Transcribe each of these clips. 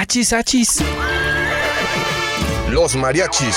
Achis, achis. Los mariachis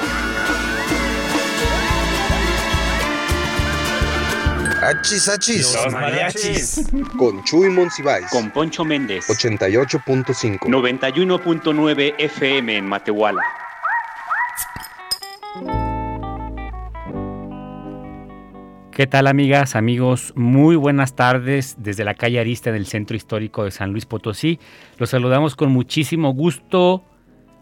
Achis, achis. Los mariachis. Con Chuy Monsiváis. Con Poncho Méndez. 88.5. 91.9 FM en Matehuala. ¿Qué tal amigas, amigos? Muy buenas tardes desde la calle Arista del Centro Histórico de San Luis Potosí. Los saludamos con muchísimo gusto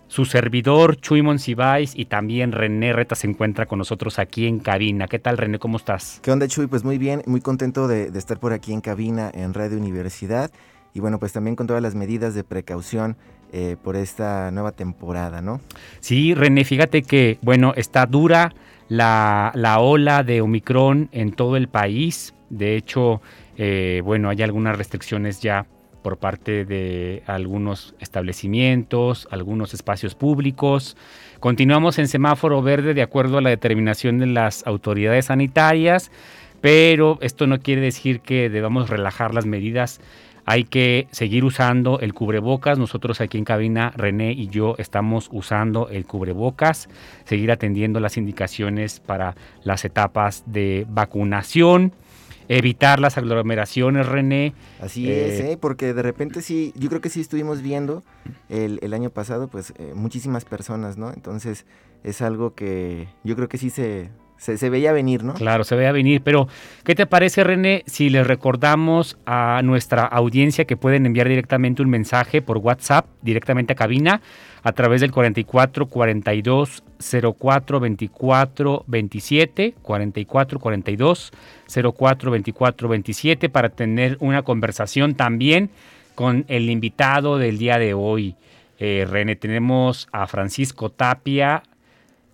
su servidor Chuy Monsiváis y también René Reta se encuentra con nosotros aquí en cabina. ¿Qué tal René? ¿Cómo estás? ¿Qué onda Chuy? Pues muy bien, muy contento de, estar por aquí en cabina en Radio Universidad y bueno, pues también con todas las medidas de precaución eh, por esta nueva temporada, ¿no? Sí, René, fíjate que, bueno, está dura la, ola de Omicron en todo el país. De hecho, eh, bueno, hay algunas restricciones ya por parte de algunos establecimientos, algunos espacios públicos. Continuamos en semáforo verde de acuerdo a la determinación de las autoridades sanitarias, pero esto no quiere decir que debamos relajar las medidas. Hay que seguir usando el cubrebocas. Nosotros aquí en cabina, René y yo estamos usando el cubrebocas, seguir atendiendo las indicaciones para las etapas de vacunación evitar las aglomeraciones, René. Así es, eh, ¿eh? porque de repente sí, yo creo que sí estuvimos viendo el, año pasado, pues eh, muchísimas personas, ¿no? Entonces es algo que yo creo que sí se, se, veía venir, ¿no? Claro, se veía venir, pero ¿qué te parece, René, si les recordamos a nuestra audiencia que pueden enviar directamente un mensaje por WhatsApp, directamente a cabina, a través del 44 42 04 24 27, 44 42 04 24 27, para tener una conversación también con el invitado del día de hoy. Eh, René, tenemos a Francisco Tapia,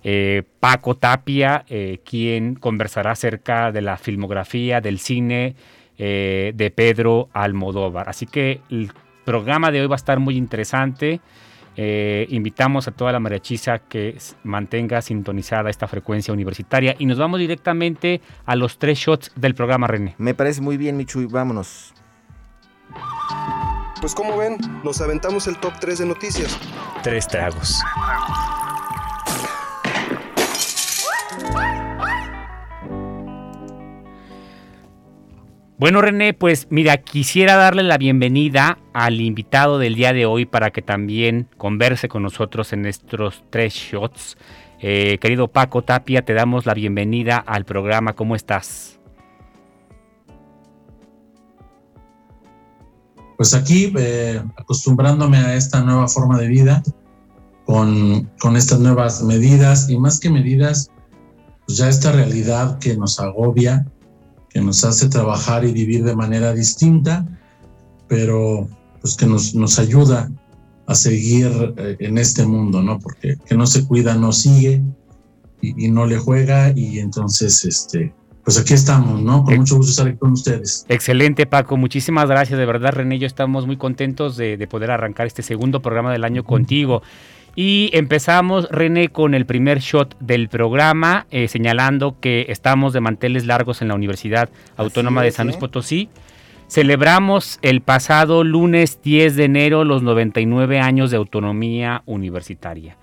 eh, Paco Tapia, eh, quien conversará acerca de la filmografía del cine eh, de Pedro Almodóvar. Así que el programa de hoy va a estar muy interesante. invitamos a toda la mariachisa que mantenga sintonizada esta frecuencia universitaria y nos vamos directamente a los tres shots del programa René. Me parece muy bien, Michu, vámonos. Pues como ven, nos aventamos el top 3 de noticias. Tres tragos. Bueno, René, pues mira, quisiera darle la bienvenida al invitado del día de hoy para que también converse con nosotros en estos tres shots. Eh, querido Paco Tapia, te damos la bienvenida al programa. ¿Cómo estás? Pues aquí, eh, acostumbrándome a esta nueva forma de vida, con, con estas nuevas medidas y más que medidas, pues ya esta realidad que nos agobia, que nos hace trabajar y vivir de manera distinta, pero pues que nos, nos ayuda a seguir eh, en este mundo, ¿no? Porque que no se cuida no sigue y, no le juega y entonces, este, pues aquí estamos, ¿no? Con mucho gusto estar aquí con ustedes. Excelente, Paco. Muchísimas gracias. De verdad, René y yo estamos muy contentos de, de poder arrancar este segundo programa del año contigo. Y empezamos, René, con el primer shot del programa, eh, señalando que estamos de manteles largos en la Universidad Autónoma de San Luis ¿eh? Potosí. Celebramos el pasado lunes 10 de enero los 99 años de autonomía universitaria.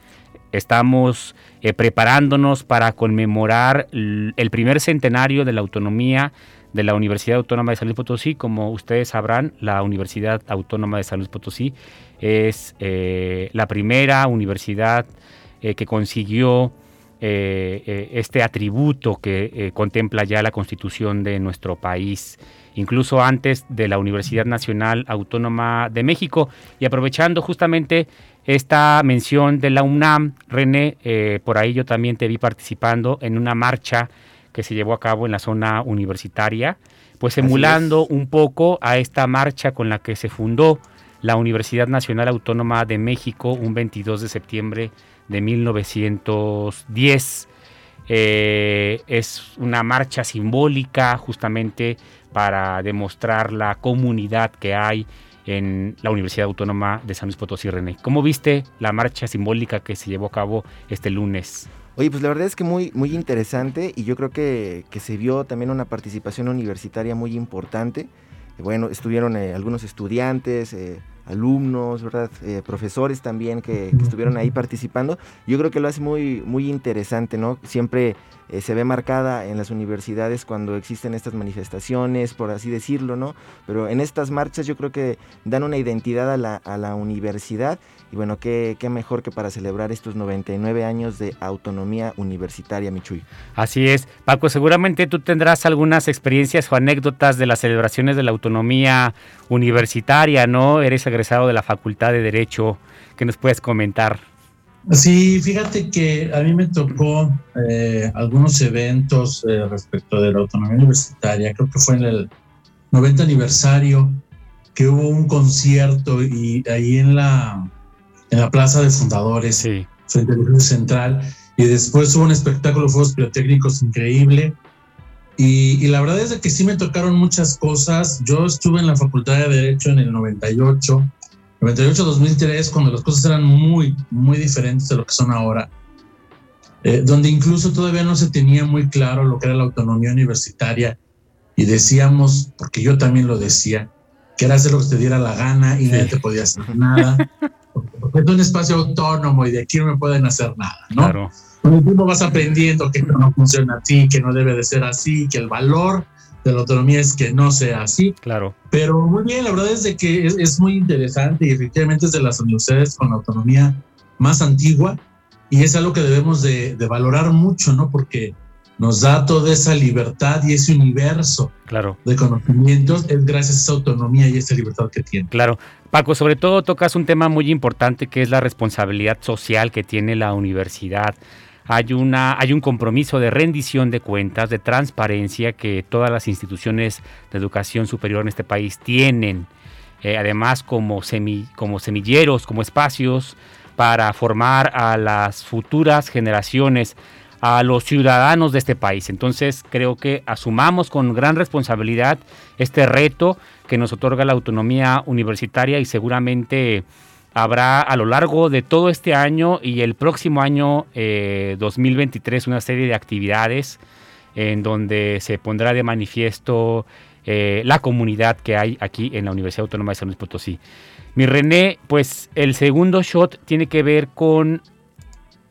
Estamos eh, preparándonos para conmemorar el primer centenario de la autonomía de la Universidad Autónoma de San Luis Potosí. Como ustedes sabrán, la Universidad Autónoma de San Luis Potosí es eh, la primera universidad eh, que consiguió eh, este atributo que contempla ya la constitución de nuestro país, incluso antes de la Universidad Nacional Autónoma de México. Y aprovechando justamente esta mención de la UNAM, René, por ahí yo también te vi participando en una marcha que se llevó a cabo en la zona universitaria, pues emulando un poco a esta marcha con la que se fundó la Universidad Nacional Autónoma de México un 22 de septiembre de 1910. Eh, es una marcha simbólica justamente para demostrar la comunidad que hay en la Universidad Autónoma de San Luis Potosí, René. ¿Cómo viste la marcha simbólica que se llevó a cabo este lunes? Oye, pues la verdad es que muy, muy interesante y yo creo que, que se vio también una participación universitaria muy importante. Bueno, estuvieron eh, algunos estudiantes, eh, alumnos, ¿verdad? Eh, profesores también que, que, estuvieron ahí participando. Yo creo que lo hace muy, muy interesante, ¿no? Siempre eh, se ve marcada en las universidades cuando existen estas manifestaciones, por así decirlo, ¿no? Pero en estas marchas yo creo que dan una identidad a la, a la universidad y bueno, qué, qué, mejor que para celebrar estos 99 años de autonomía universitaria, Michuy. Así es. Paco, seguramente tú tendrás algunas experiencias o anécdotas de las celebraciones de la autonomía universitaria, ¿no? Eres egresado de la Facultad de Derecho. que nos puedes comentar? Sí, fíjate que a mí me tocó eh, algunos eventos eh, respecto de la autonomía universitaria. Creo que fue en el 90 aniversario que hubo un concierto y ahí en la, en la Plaza de Fundadores, sí. frente al Central, y después hubo un espectáculo de fuegos pirotécnicos increíble. Y, y, la verdad es de que sí me tocaron muchas cosas. Yo estuve en la Facultad de Derecho en el 98 98-2003, cuando las cosas eran muy, muy diferentes de lo que son ahora, eh, donde incluso todavía no se tenía muy claro lo que era la autonomía universitaria y decíamos, porque yo también lo decía, que era hacer lo que te diera la gana y sí. nadie te podía hacer nada. Porque es un espacio autónomo y de aquí no me pueden hacer nada, ¿no? Claro. Con el tiempo vas aprendiendo que esto no funciona así, que no debe de ser así, que el valor de la autonomía es que no sea así. Claro. Pero muy bien, la verdad es de que es, es, muy interesante y efectivamente es de las universidades con la autonomía más antigua y es algo que debemos de, de valorar mucho, ¿no? Porque nos da toda esa libertad y ese universo claro. de conocimientos es gracias a esa autonomía y esa libertad que tiene. Claro. Paco, sobre todo tocas un tema muy importante que es la responsabilidad social que tiene la universidad hay, una, hay un compromiso de rendición de cuentas, de transparencia que todas las instituciones de educación superior en este país tienen. Eh, además, como, como semilleros, como espacios para formar a las futuras generaciones, a los ciudadanos de este país. Entonces, creo que asumamos con gran responsabilidad este reto que nos otorga la autonomía universitaria y seguramente habrá a lo largo de todo este año y el próximo año eh, 2023 una serie de actividades en donde se pondrá de manifiesto eh, la comunidad que hay aquí en la Universidad Autónoma de San Luis Potosí. Mi René, pues el segundo shot tiene que ver con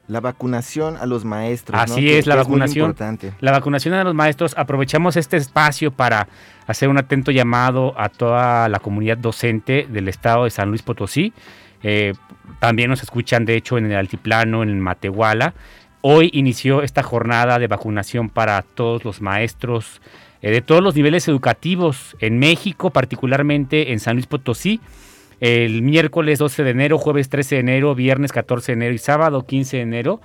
la vacunación a los maestros. Así ¿no? es, que, la que vacunación. Es la vacunación a los maestros. Aprovechamos este espacio para hacer un atento llamado a toda la comunidad docente del estado de San Luis Potosí. Eh, también nos escuchan, de hecho, en el Altiplano, en Matehuala. Hoy inició esta jornada de vacunación para todos los maestros eh, de todos los niveles educativos en México, particularmente en San Luis Potosí. El miércoles 12 de enero, jueves 13 de enero, viernes 14 de enero y sábado 15 de enero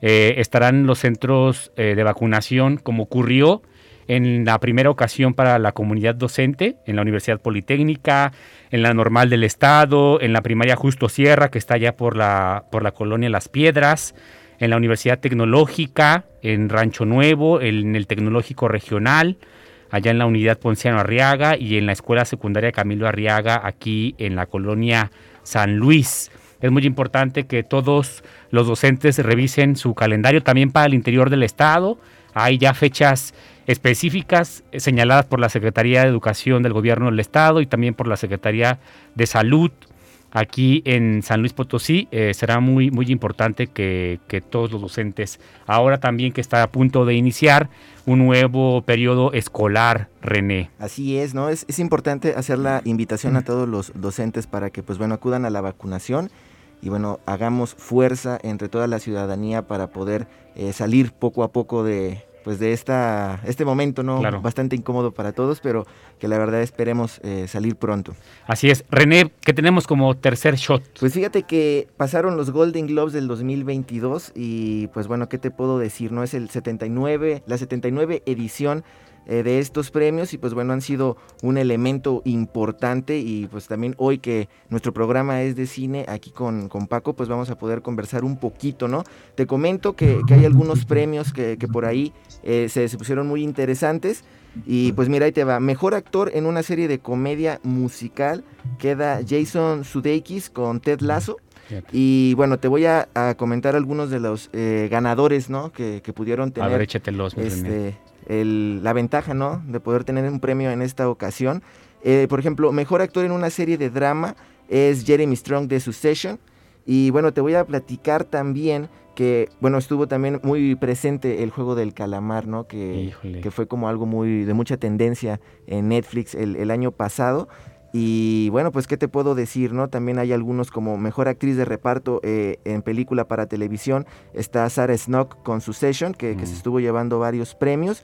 eh, estarán los centros de vacunación como ocurrió en la primera ocasión para la comunidad docente, en la Universidad Politécnica, en la Normal del Estado, en la primaria Justo Sierra, que está allá por la, por la colonia Las Piedras, en la Universidad Tecnológica, en Rancho Nuevo, en el Tecnológico Regional, allá en la Unidad Ponciano Arriaga y en la Escuela Secundaria Camilo Arriaga, aquí en la colonia San Luis. Es muy importante que todos los docentes revisen su calendario también para el interior del estado. Hay ya fechas específicas señaladas por la Secretaría de Educación del Gobierno del Estado y también por la Secretaría de Salud aquí en San Luis Potosí. Eh, será muy, muy importante que, que, todos los docentes, ahora también que está a punto de iniciar un nuevo periodo escolar, René. Así es, ¿no? Es, es importante hacer la invitación a todos los docentes para que, pues bueno, acudan a la vacunación y bueno, hagamos fuerza entre toda la ciudadanía para poder eh, salir poco a poco de, pues de esta, este momento, ¿no? Claro. Bastante incómodo para todos, pero que la verdad esperemos eh, salir pronto. Así es. René, ¿qué tenemos como tercer shot? Pues fíjate que pasaron los Golden Globes del 2022 y pues bueno, ¿qué te puedo decir? No es el 79, la 79 edición eh, de estos premios y pues bueno, han sido un elemento importante y pues también hoy que nuestro programa es de cine, aquí con, con Paco, pues vamos a poder conversar un poquito, ¿no? Te comento que, hay algunos premios que, por ahí eh, se, se pusieron muy interesantes. Y pues mira, ahí te va. Mejor actor en una serie de comedia musical queda Jason Sudeikis con Ted Lasso. Y bueno, te voy a, comentar algunos de los eh, ganadores, ¿no? Que, pudieron tener. A ver, échatelos, este, la ventaja, ¿no? De poder tener un premio en esta ocasión. Eh, por ejemplo, mejor actor en una serie de drama es Jeremy Strong de Succession. Y bueno, te voy a platicar también que, bueno, estuvo también muy presente el juego del calamar, ¿no? Que, que fue como algo muy de mucha tendencia en Netflix el, el año pasado. Y bueno, pues qué te puedo decir, ¿no? También hay algunos como mejor actriz de reparto eh, en película para televisión. Está Sarah Snook con Succession, que, que se mm. estuvo llevando varios premios.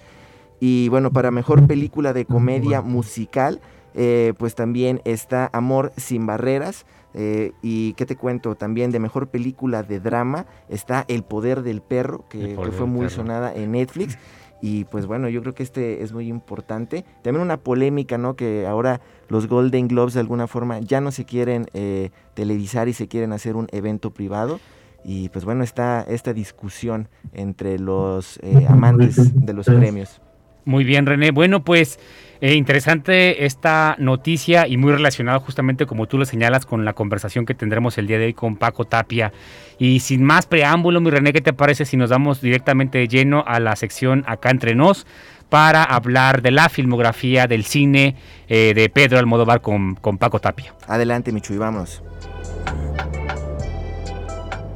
Y bueno, para mejor película de comedia musical, eh, pues también está Amor sin barreras. Eh, y qué te cuento, también de mejor película de drama está El poder del perro, que, que fue muy sonada en Netflix. Y pues bueno, yo creo que este es muy importante. También una polémica, ¿no? Que ahora los Golden Globes de alguna forma ya no se quieren eh, televisar y se quieren hacer un evento privado. Y pues bueno, está esta discusión entre los eh, amantes de los premios. Muy bien, René. Bueno, pues eh, interesante esta noticia y muy relacionado justamente como tú lo señalas con la conversación que tendremos el día de hoy con Paco Tapia. Y sin más preámbulo, mi René, ¿qué te parece si nos damos directamente de lleno a la sección acá entre nos para hablar de la filmografía del cine eh, de Pedro Almodóvar con, con Paco Tapia? Adelante, Michu, y vamos.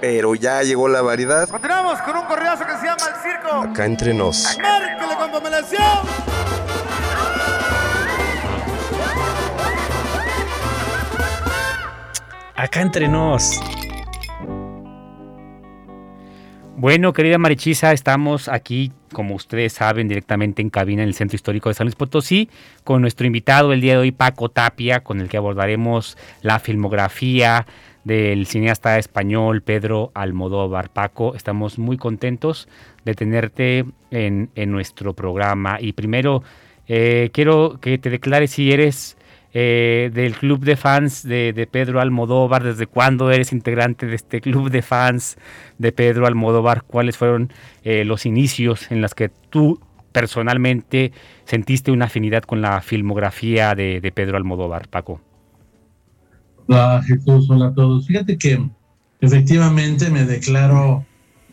Pero ya llegó la variedad. Continuamos con un correazo que se llama El Circo. Acá entre nos. ¡Márquele con Acá entre nos. Bueno, querida Marichisa, estamos aquí, como ustedes saben, directamente en cabina en el Centro Histórico de San Luis Potosí, con nuestro invitado el día de hoy, Paco Tapia, con el que abordaremos la filmografía del cineasta español Pedro Almodóvar. Paco, estamos muy contentos de tenerte en, nuestro programa. Y primero, eh, quiero que te declares si eres eh, del club de fans de, Pedro Almodóvar, desde cuándo eres integrante de este club de fans de Pedro Almodóvar, cuáles fueron eh, los inicios en los que tú personalmente sentiste una afinidad con la filmografía de, de Pedro Almodóvar, Paco. Hola Jesús, hola a todos. Fíjate que efectivamente me declaro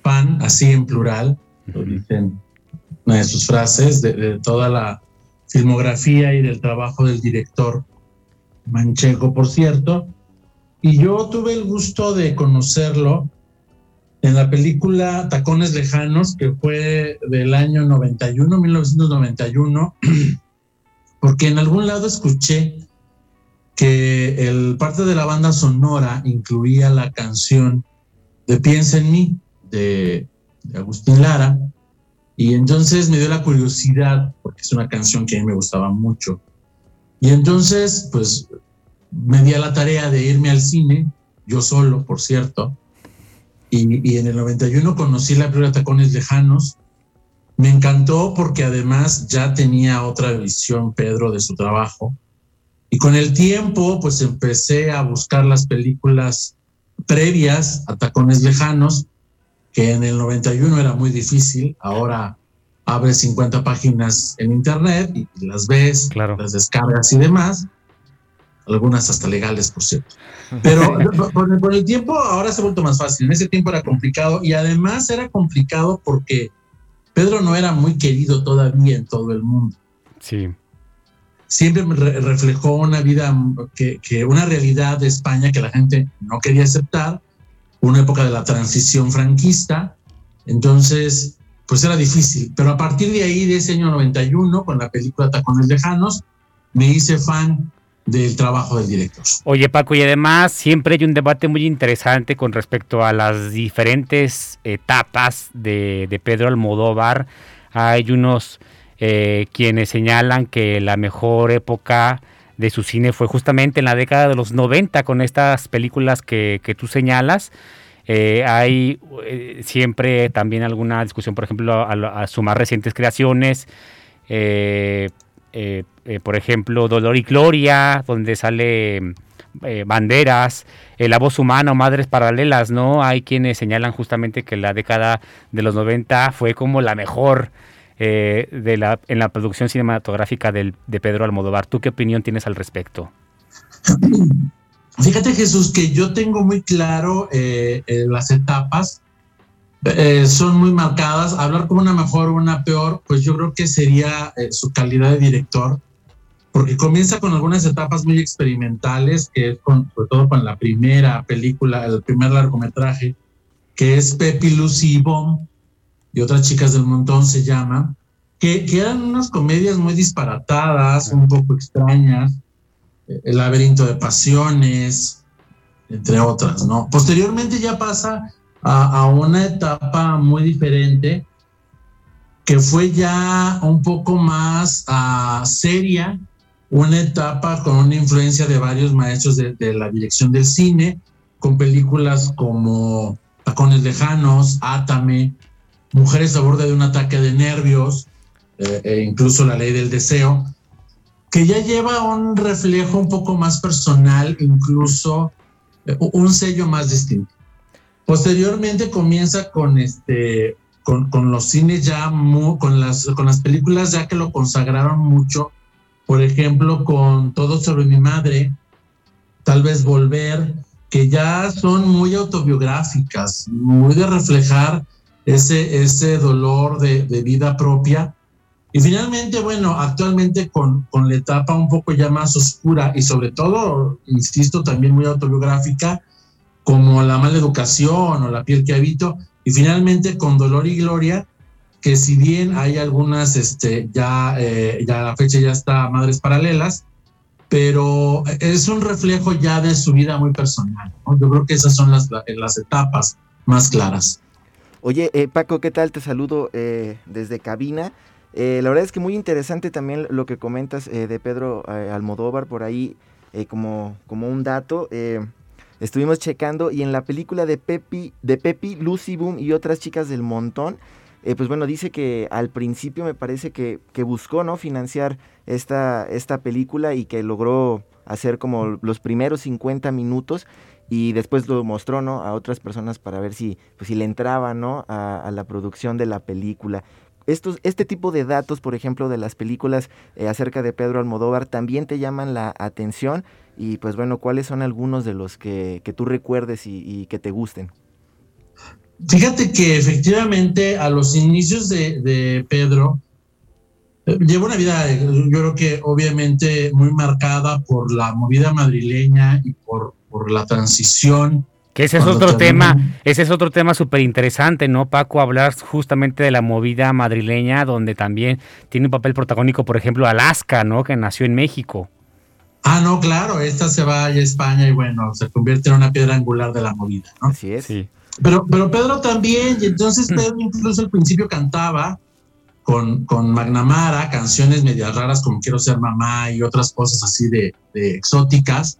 fan, así en plural, lo dicen una de sus frases, de, toda la filmografía y del trabajo del director Mancheco, por cierto. Y yo tuve el gusto de conocerlo en la película Tacones Lejanos, que fue del año 91, 1991, porque en algún lado escuché que el parte de la banda sonora incluía la canción de Piensa en mí de, Agustín Lara. Y entonces me dio la curiosidad porque es una canción que a mí me gustaba mucho. Y entonces pues me di a la tarea de irme al cine yo solo por cierto. Y, y en el 91 conocí la primera Tacones Lejanos. Me encantó porque además ya tenía otra visión Pedro de su trabajo y con el tiempo, pues empecé a buscar las películas previas a Tacones Lejanos, que en el 91 era muy difícil. Ahora abres 50 páginas en internet y las ves, las descargas y demás. Algunas hasta legales, por cierto. Pero con el tiempo ahora se ha vuelto más fácil. En ese tiempo era complicado y además era complicado porque Pedro no era muy querido todavía en todo el mundo. Sí siempre reflejó una vida, que, una realidad de España que la gente no quería aceptar, una época de la transición franquista, entonces, pues era difícil. Pero a partir de ahí, de ese año 91, con la película Tacones Lejanos, me hice fan del trabajo del director. Oye Paco, y además siempre hay un debate muy interesante con respecto a las diferentes etapas de Pedro Almodóvar. Hay unos eh, quienes señalan que la mejor época de su cine fue justamente en la década de los 90 con estas películas que, que tú señalas. Eh, hay eh, siempre también alguna discusión, por ejemplo, a, a sus más recientes creaciones. Eh, por ejemplo, Dolor y Gloria, donde sale Banderas, La Voz Humana o Madres Paralelas, ¿no? Hay quienes señalan justamente que la década de los 90 fue como la mejor eh, de la, en la producción cinematográfica del, de Pedro Almodóvar. ¿Tú qué opinión tienes al respecto? Fíjate Jesús que yo tengo muy claro eh, eh, las etapas, eh, son muy marcadas. Hablar como una mejor o una peor, pues yo creo que sería eh, su calidad de director, porque comienza con algunas etapas muy experimentales, que es con, sobre todo con la primera película, el primer largometraje, que es Pepi, Lucy Bomb, y otras chicas del montón se llama, que, que eran unas comedias muy disparatadas, un poco extrañas, eh, El laberinto de pasiones, entre otras, ¿no? Posteriormente ya pasa a, a una etapa muy diferente, que fue ya un poco más uh, seria, una etapa con una influencia de varios maestros de, de, la dirección del cine, con películas como Tacones Lejanos, Átame, Mujeres a borde de un ataque de nervios, eh, e incluso La Ley del Deseo, que ya lleva un reflejo un poco más personal, incluso eh, un sello más distinto. Posteriormente comienza con este con, con los cines ya muy, con las con las películas ya que lo consagraron mucho, por ejemplo, con Todo sobre mi madre, tal vez Volver, que ya son muy autobiográficas, muy de reflejar ese, ese dolor de, vida propia. Y finalmente, bueno, actualmente con, con la etapa un poco ya más oscura y sobre todo, insisto, también muy autobiográfica, como La mala educación o La piel que habito, y finalmente con Dolor y Gloria, que si bien hay algunas, este, ya, eh, ya a la fecha ya está Madres Paralelas, pero es un reflejo ya de su vida muy personal. Yo creo que esas son las, las etapas más claras. Oye, eh, Paco, ¿qué tal? Te saludo eh, desde cabina. Eh, la verdad es que muy interesante también lo que comentas eh, de Pedro eh, Almodóvar por ahí como, como un dato. estuvimos checando y en la película de Pepi, de Pepi, Lucy Boom y otras chicas del montón, pues bueno, dice que al principio me parece que, que buscó ¿no? financiar esta, esta película y que logró hacer como los primeros 50 minutos y después lo mostró ¿no? a otras personas para ver si, pues, si le entraba ¿no? a, la producción de la película. Estos, este tipo de datos, por ejemplo, de las películas eh, acerca de Pedro Almodóvar, también te llaman la atención y pues bueno, ¿cuáles son algunos de los que, que tú recuerdes y, que te gusten? Fíjate que efectivamente a los inicios de, Pedro eh, una vida, yo creo que obviamente muy marcada por la movida madrileña y por, por la transición que ese es otro tema, ese es otro tema súper interesante, ¿no, Paco? Hablar justamente de la movida madrileña, donde también tiene un papel protagónico, por ejemplo, Alaska, ¿no? Que nació en México. Ah, no, claro, esta se va a España y bueno, se convierte en una piedra angular de la movida, ¿no? Así es. Sí. Pero, pero Pedro también, y entonces Pedro incluso al principio cantaba con, con Magnamara canciones medias raras como Quiero ser mamá y otras cosas así de, de exóticas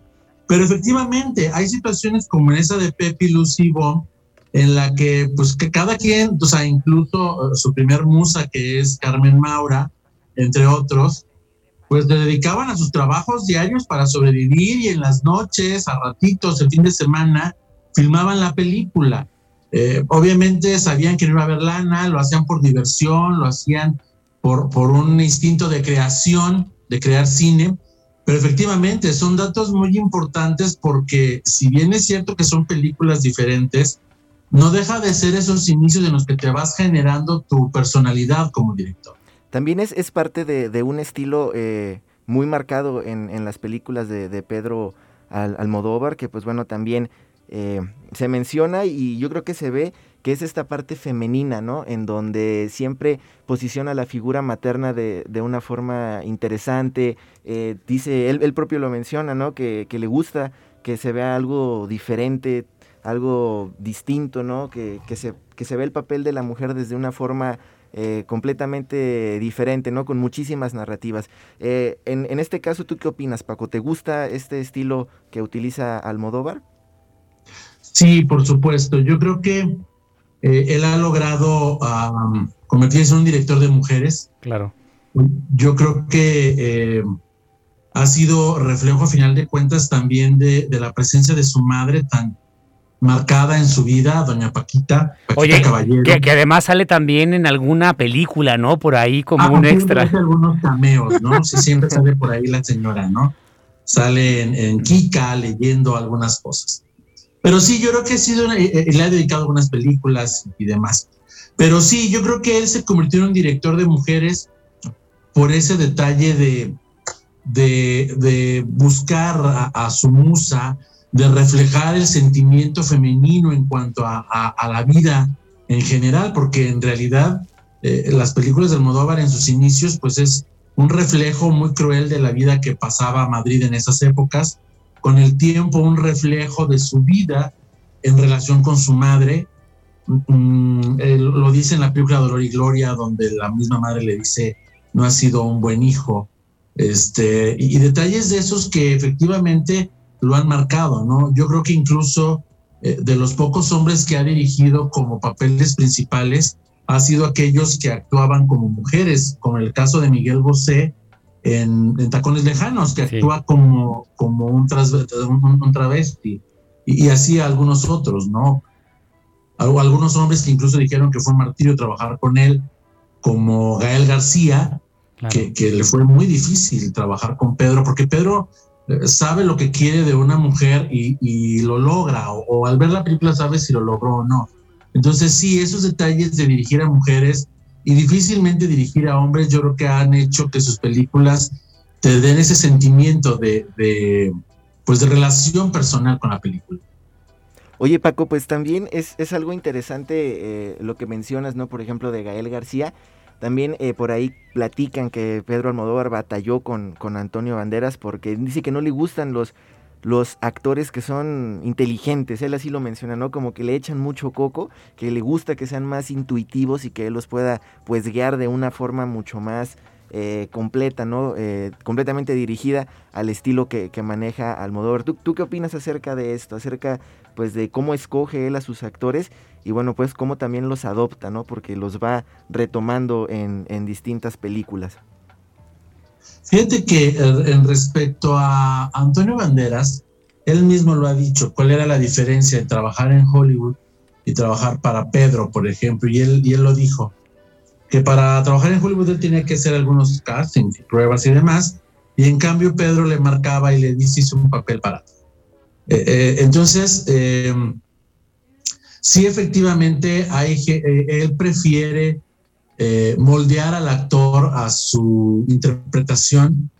pero efectivamente hay situaciones como esa de Pepe Lucy Bomb en la que pues que cada quien, o sea, incluso uh, su primer musa que es Carmen Maura, entre otros, pues le dedicaban a sus trabajos diarios para sobrevivir y en las noches, a ratitos, el fin de semana, filmaban la película. Eh, obviamente sabían que no iba a haber lana, lo hacían por diversión, lo hacían por, por un instinto de creación, de crear cine, pero efectivamente son datos muy importantes porque si bien es cierto que son películas diferentes, no deja de ser esos inicios en los que te vas generando tu personalidad como director. También es, es parte de, de, un estilo eh, muy marcado en, en, las películas de, de Pedro Al, Almodóvar, que pues bueno, también eh, se menciona y yo creo que se ve que es esta parte femenina, ¿no? En donde siempre posiciona la figura materna de, de una forma interesante. Eh, dice, él, propio lo menciona, ¿no? Que, que, le gusta que se vea algo diferente, algo distinto, ¿no? Que, que, se, que se ve el papel de la mujer desde una forma eh, completamente diferente, ¿no? Con muchísimas narrativas. Eh, en, en, este caso, ¿tú qué opinas, Paco? ¿Te gusta este estilo que utiliza Almodóvar? Sí, por supuesto. Yo creo que eh, él ha logrado um, convertirse en un director de mujeres. Claro. Yo creo que eh, ha sido reflejo, a final de cuentas, también de, de, la presencia de su madre tan marcada en su vida, doña Paquita, Paquita Oye, Caballero. Que, que, además sale también en alguna película, ¿no? Por ahí como ah, un extra. algunos cameos, ¿no? Sí, siempre sale por ahí la señora, ¿no? Sale en, en Kika leyendo algunas cosas. Pero sí, yo creo que ha sido una, le ha dedicado algunas películas y demás. Pero sí, yo creo que él se convirtió en un director de mujeres por ese detalle de, de, buscar a, su musa, de reflejar el sentimiento femenino en cuanto a la vida en general, porque en realidad eh, las películas de Almodóvar en sus inicios, pues es un reflejo muy cruel de la vida que pasaba Madrid en esas épocas con el tiempo un reflejo de su vida en relación con su madre. Mm, lo dice en la película Dolor y Gloria, donde la misma madre le dice, no ha sido un buen hijo. Este, y, y detalles de esos que efectivamente lo han marcado, ¿no? Yo creo que incluso eh, de los pocos hombres que ha dirigido como papeles principales, ha sido aquellos que actuaban como mujeres, como el caso de Miguel Bosé, en, en, Tacones Lejanos, que sí. actúa como, como un, tras, un, un travesti, y, y, así algunos otros, ¿no? Algunos hombres que incluso dijeron que fue un martirio trabajar con él, como Gael García, claro. que, que, le fue muy difícil trabajar con Pedro, porque Pedro eh, sabe lo que quiere de una mujer y, y lo logra, o, o, al ver la película sabe si lo logró o no. Entonces sí, esos detalles de dirigir a mujeres y difícilmente dirigir a hombres, yo creo que han hecho que sus películas te den ese sentimiento de, de pues de relación personal con la película. Oye Paco, pues también es, es algo interesante eh, lo que mencionas, ¿no? Por ejemplo, de Gael García. También eh, por ahí platican que Pedro Almodóvar batalló con, con Antonio Banderas porque dice que no le gustan los, los actores que son inteligentes, él así lo menciona, ¿no? Como que le echan mucho coco, que le gusta que sean más intuitivos y que él los pueda pues guiar de una forma mucho más eh, completa, ¿no? Eh, completamente dirigida al estilo que, maneja Almodóvar. ¿Tú, ¿Tú, qué opinas acerca de esto? Acerca pues de cómo escoge él a sus actores y bueno pues cómo también los adopta, ¿no? Porque los va retomando en, en distintas películas. Fíjate que eh, en respecto a Antonio Banderas, él mismo lo ha dicho, cuál era la diferencia de trabajar en Hollywood y trabajar para Pedro, por ejemplo, y él, y él lo dijo, que para trabajar en Hollywood él tenía que hacer algunos castings pruebas y demás, y en cambio Pedro le marcaba y le dice hizo un papel para eh, eh, entonces, eh, sí efectivamente hay, eh, él prefiere eh, moldear al actor a su interpretación,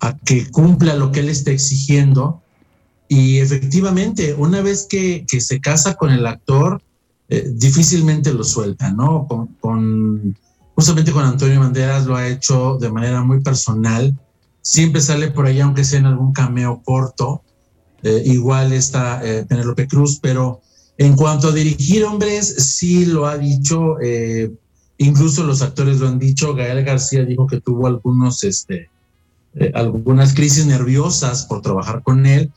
a que cumpla lo que él está exigiendo. Y efectivamente, una vez que, que se casa con el actor, eh, difícilmente lo suelta, ¿no? Con, justamente con Antonio Banderas lo ha hecho de manera muy personal. Siempre sale por ahí, aunque sea en algún cameo corto. Eh, igual está eh, Penélope Cruz, pero en cuanto a dirigir hombres, sí lo ha dicho. Incluso los actores lo han dicho, Gael García dijo que tuvo algunos, este, eh, algunas crisis nerviosas por trabajar con él,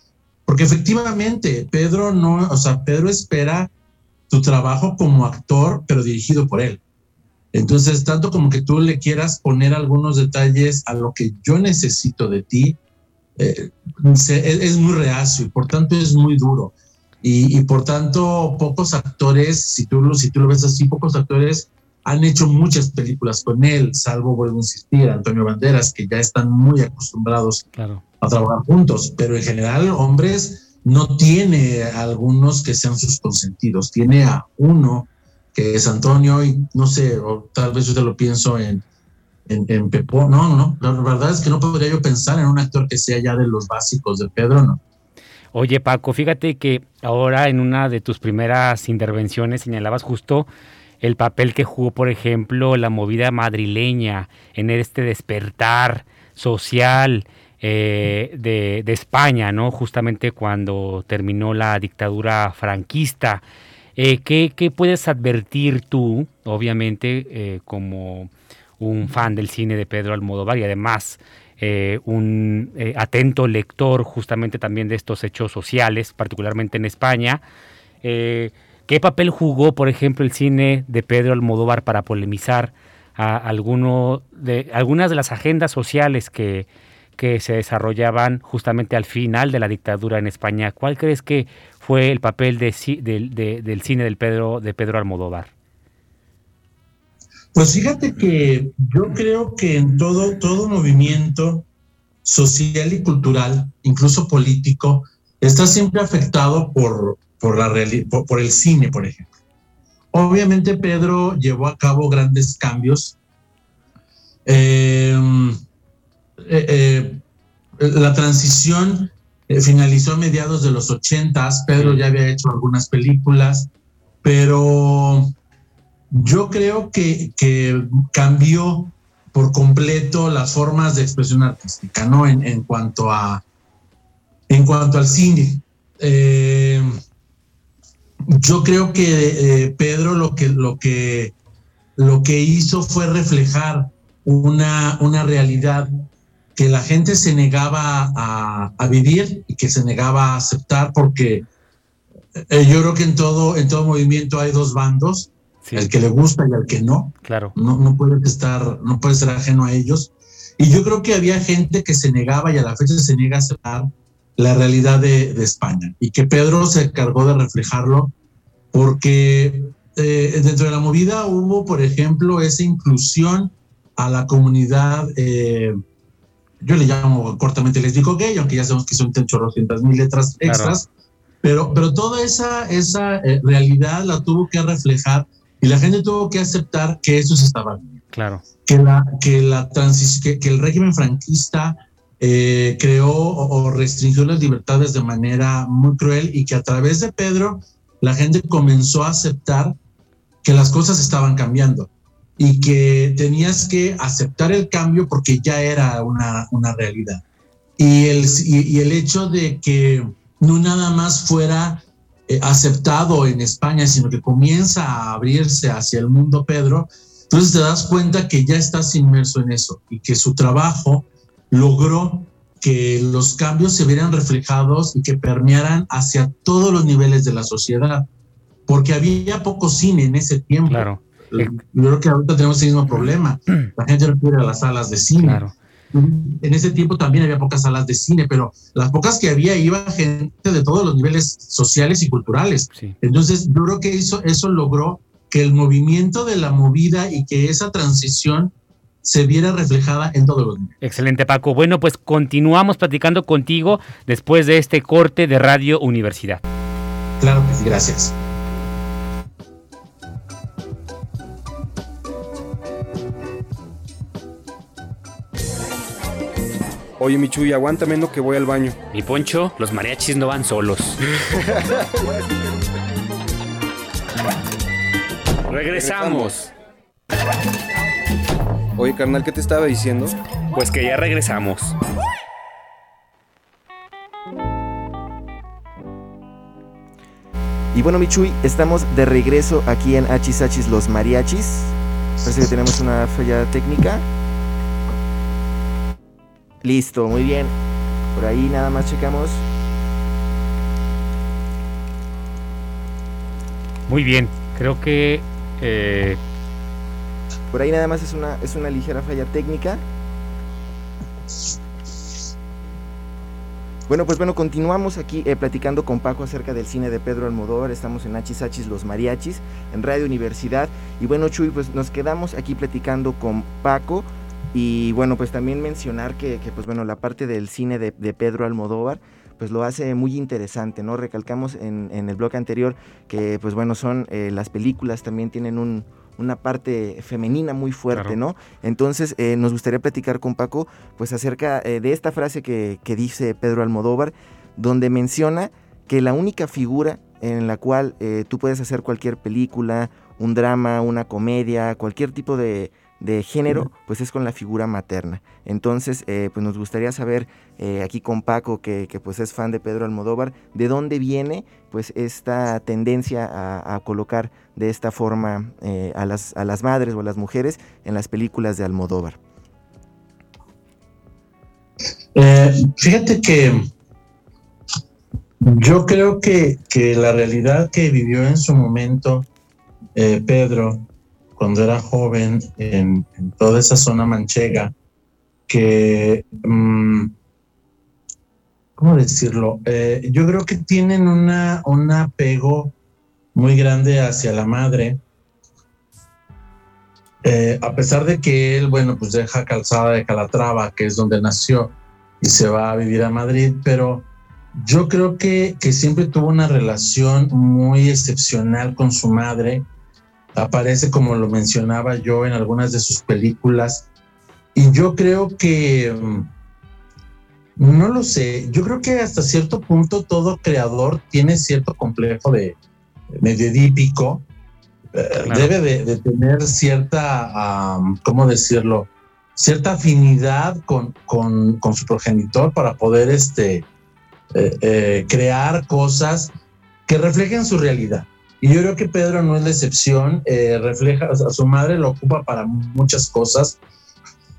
porque efectivamente Pedro no, o sea, Pedro espera tu trabajo como actor, pero dirigido por él. Entonces, tanto como que tú le quieras poner algunos detalles a lo que yo necesito de ti, eh, es, muy reacio y por tanto es muy duro. Y, por tanto, pocos actores, si tú, si tú lo ves así, pocos actores han hecho muchas películas con él, salvo, vuelvo a insistir, Antonio Banderas, que ya están muy acostumbrados claro. a trabajar juntos, pero en general, hombres, no tiene algunos que sean sus consentidos, tiene a uno que es Antonio, y no sé, o tal vez yo te lo pienso en, en, en Pepo, no, no, la verdad es que no podría yo pensar en un actor que sea ya de los básicos de Pedro, no. Oye Paco, fíjate que ahora en una de tus primeras intervenciones señalabas justo el papel que jugó, por ejemplo, la movida madrileña en este despertar social eh, de, España, ¿no? Justamente cuando terminó la dictadura franquista. Eh, ¿qué, puedes advertir tú, obviamente, eh, como un fan del cine de Pedro Almodóvar y además un atento lector justamente también de estos hechos sociales, particularmente en España? ¿Qué papel jugó, por ejemplo, el cine de Pedro Almodóvar para polemizar a algunas de las agendas sociales que, se desarrollaban justamente al final de la dictadura en España? ¿Cuál crees que fue el papel de, del cine Pedro, de Pedro Almodóvar? Pues fíjate que yo creo que en todo movimiento social y cultural, incluso político, está siempre afectado por, por, la por, por el cine, por ejemplo. Obviamente Pedro llevó a cabo grandes cambios. Em, eh, eh, la transición eh, finalizó a mediados de los ochentas. Pedro ya había hecho algunas películas, pero yo creo que, que cambió por completo las formas de expresión artística, ¿no? En, en cuanto a en cuanto al cine. Eh, yo creo que eh, Pedro lo que, lo, que, lo que hizo fue reflejar una, una realidad que la gente se negaba a, vivir y que se negaba a aceptar porque eh, yo creo que en todo, en todo movimiento hay dos bandos, el que le gusta y el que no. Claro. No, no puede estar, no puede ser ajeno a ellos. Y yo creo que había gente que se negaba y a la fecha se niega a aceptar la realidad de, de España y que Pedro se encargó de reflejarlo porque eh, dentro de la movida hubo, por ejemplo, esa inclusión a la comunidad, eh, yo le llamo cortamente lésbico gay, aunque ya sabemos que son 800 mil letras extras, pero, pero toda esa, esa eh, realidad la tuvo que reflejar y la gente tuvo que aceptar que eso se estaba viendo. Claro. Que, la, que, la que, que el régimen franquista creó o restringió las libertades de manera muy cruel y que a través de Pedro la gente comenzó a aceptar que las cosas estaban cambiando y que tenías que aceptar el cambio porque ya era una, una realidad. Y el, y, el hecho de que no nada más fuera eh, aceptado en España, sino que comienza a abrirse hacia el mundo, Pedro, entonces te das cuenta que ya estás inmerso en eso y que su trabajo logró que los cambios se vieran reflejados y que permearan hacia todos los niveles de la sociedad, porque había poco cine en ese tiempo. Claro. Yo creo que ahorita tenemos ese mismo problema. La gente no quiere a las salas de cine. Claro. En ese tiempo también había pocas salas de cine, pero las pocas que había iba gente de todos los niveles sociales y culturales. Entonces, yo creo que eso, eso logró que el movimiento de la movida y que esa transición se viera reflejada en todos los niveles. Excelente, Paco. Bueno, pues continuamos platicando contigo después de este corte de Radio Universidad. Claro que sí, gracias. Oye, Michuy, aguántame no que voy al baño. Mi poncho, los mariachis no van solos. Regresamos. Oye, carnal, ¿qué te estaba diciendo? Pues que ya regresamos. Y bueno, Michuy, estamos de regreso aquí en Hachis Hachis Los Mariachis. Parece que tenemos una falla técnica. Listo, muy bien. Por ahí nada más checamos. Muy bien, creo que eh, por ahí nada más es una, es una ligera falla técnica. Bueno, pues bueno, continuamos aquí eh, platicando con Paco acerca del cine de Pedro Almodóvar. Estamos en Hachis Los Mariachis, en Radio Universidad. Y bueno, Chuy, pues nos quedamos aquí platicando con Paco. Y bueno, pues también mencionar que, pues bueno, la parte del cine de, Pedro Almodóvar, pues lo hace muy interesante, ¿no? Recalcamos en, el blog anterior que, pues bueno, son eh, las películas también tienen un, una parte femenina muy fuerte, ¿no? Entonces, eh, nos gustaría platicar con Paco, pues acerca eh, de esta frase que, dice Pedro Almodóvar, donde menciona que la única figura en la cual eh, tú puedes hacer cualquier película, un drama, una comedia, cualquier tipo de, de género, pues es con la figura materna. Entonces, eh, pues nos gustaría saber eh, aquí con Paco, que, pues es fan de Pedro Almodóvar, de dónde viene pues esta tendencia a, colocar de esta forma eh, a, las, a las madres o a las mujeres en las películas de Almodóvar. fíjate que yo creo que, que, la realidad que vivió en su momento Pedro cuando era joven en, toda esa zona manchega que, mm, ¿cómo decirlo? Eh, yo creo que tienen una, un apego muy grande hacia la madre. Eh, a pesar de que él, bueno, pues deja Calzada de Calatrava, que es donde nació, y se va a vivir a Madrid, pero yo creo que, que siempre tuvo una relación muy excepcional con su madre aparece como lo mencionaba yo en algunas de sus películas y yo creo que mm, no lo sé, yo creo que hasta cierto punto todo creador tiene cierto complejo de medio edípico, eh, debe de, tener cierta, ¿cómo decirlo? Cierta afinidad con, con, su progenitor para poder este, eh, eh, crear cosas que reflejen su realidad. Y yo creo que Pedro no es la excepción, eh, refleja, a su madre lo ocupa para muchas cosas,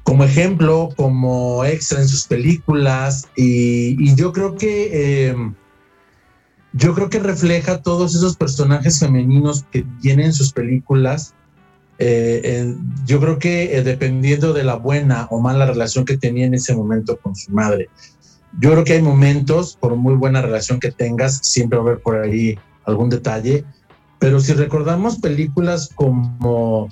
como ejemplo, como extra en sus películas, y, yo creo que eh, yo creo que refleja todos esos personajes femeninos que tienen sus películas. Eh, yo creo que dependiendo de la buena o mala relación que tenía en ese momento con su madre. Yo creo que hay momentos, por muy buena relación que tengas, siempre va a haber por ahí algún detalle, pero si recordamos películas como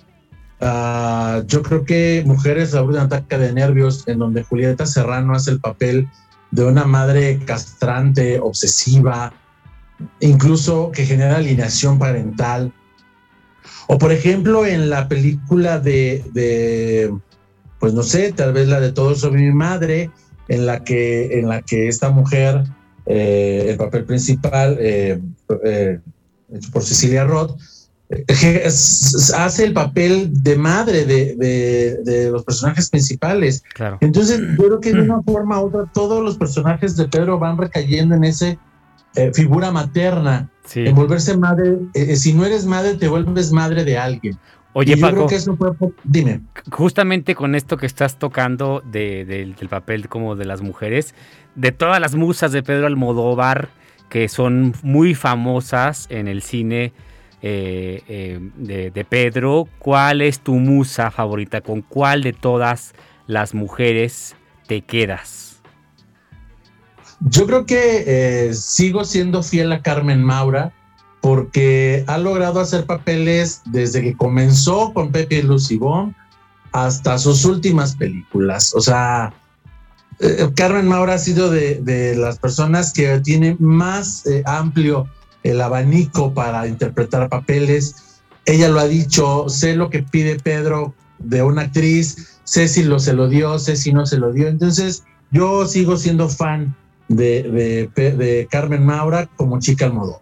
ah, yo creo que Mujeres a un ataque de nervios, en donde Julieta Serrano hace el papel de una madre castrante, obsesiva, incluso que genera alineación parental. O por ejemplo en la película de, pues no sé, tal vez la de Todo sobre mi madre, en la que, en la que esta mujer, eh, el papel principal, eh, eh, por Cecilia Roth, eh, hace el papel de madre de, los personajes principales. Entonces, yo creo que de una forma u otra, todos los personajes de Pedro van recayendo en esa eh, figura materna, en volverse madre. Eh, si no eres madre, te vuelves madre de alguien. Oye, Paco, creo que eso fue, dime. Justamente con esto que estás tocando del papel como de las mujeres, de todas las musas de Pedro Almodóvar, que son muy famosas en el cine eh, eh, de, Pedro. ¿Cuál es tu musa favorita? ¿Con cuál de todas las mujeres te quedas? Yo creo que eh, sigo siendo fiel a Carmen Maura porque ha logrado hacer papeles desde que comenzó con Pepe y Lucibón hasta sus últimas películas. O sea, eh, Carmen Maura ha sido de, las personas que tiene más eh, amplio el abanico para interpretar papeles. Ella lo ha dicho, sé lo que pide Pedro de una actriz, sé si lo se lo dio, sé si no se lo dio. Entonces, yo sigo siendo fan de, de, Carmen Maura como chica Almodóvar.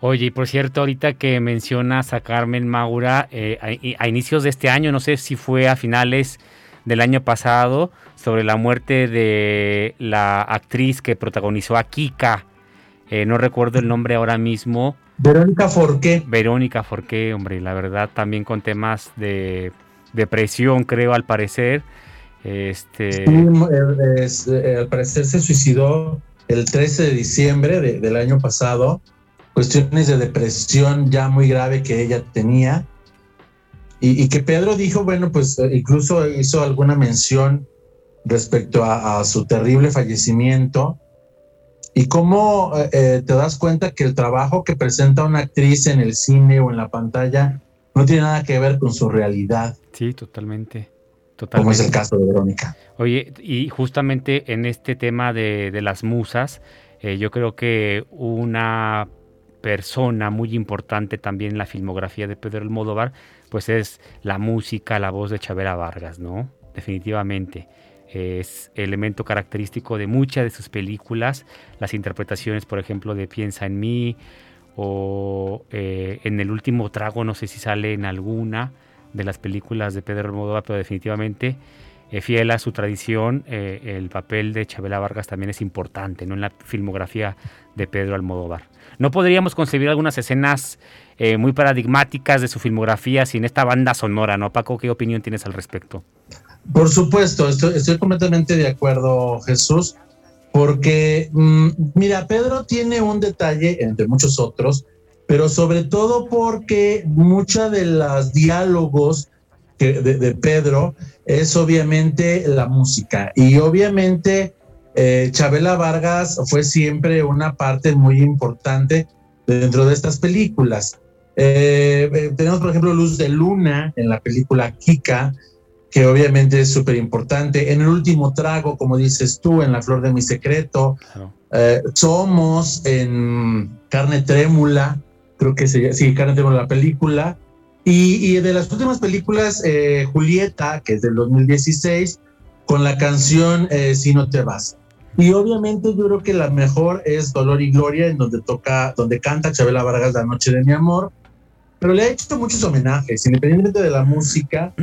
Oye, y por cierto, ahorita que mencionas a Carmen Maura, eh, a, inicios de este año, no sé si fue a finales del año pasado sobre la muerte de la actriz que protagonizó a Kika. Eh, no recuerdo el nombre ahora mismo. Verónica Forqué. Verónica Forqué, hombre, la verdad también con temas de depresión, creo, al parecer. Este... Sí, al parecer se suicidó el 13 de diciembre del año pasado. Cuestiones de depresión ya muy grave que ella tenía y, que Pedro dijo, bueno, pues eh, incluso hizo alguna mención respecto a, su terrible fallecimiento y cómo eh, eh, te das cuenta que el trabajo que presenta una actriz en el cine o en la pantalla no tiene nada que ver con su realidad. Sí, totalmente. Totalmente. Como es el caso de Verónica. Oye, y justamente en este tema de, las musas, yo creo que una persona muy importante también en la filmografía de Pedro Almodóvar pues es la música, la voz de Chavera Vargas, ¿no? Definitivamente. es elemento característico de muchas de sus películas, las interpretaciones, por ejemplo, de Piensa en mí o eh, en el último trago, no sé si sale en alguna de las películas de Pedro Almodóvar, pero definitivamente eh, fiel a su tradición, eh, el papel de Chabela Vargas también es importante ¿no? en la filmografía de Pedro Almodóvar. No podríamos concebir algunas escenas eh, muy paradigmáticas de su filmografía sin esta banda sonora, ¿no? Paco, ¿qué opinión tienes al respecto? Por supuesto, estoy, completamente de acuerdo, Jesús, porque, mm, mira, Pedro tiene un detalle, entre muchos otros, pero sobre todo porque muchos de los diálogos de, Pedro es obviamente la música. Y obviamente eh, Chabela Vargas fue siempre una parte muy importante dentro de estas películas. Eh, eh, tenemos, por ejemplo, Luz de Luna en la película Kika, que obviamente es súper importante. En el último trago, como dices tú, en La Flor de mi Secreto. Somos en Carne Trémula, creo que se, sí, Carne Trémula la película. Y, de las últimas películas, eh, Julieta, que es del 2016, con la canción eh, Si no te vas. Y obviamente yo creo que la mejor es Dolor y Gloria, en donde toca, donde canta Chabela Vargas La Noche de mi Amor. Pero le ha hecho muchos homenajes, independientemente de la música.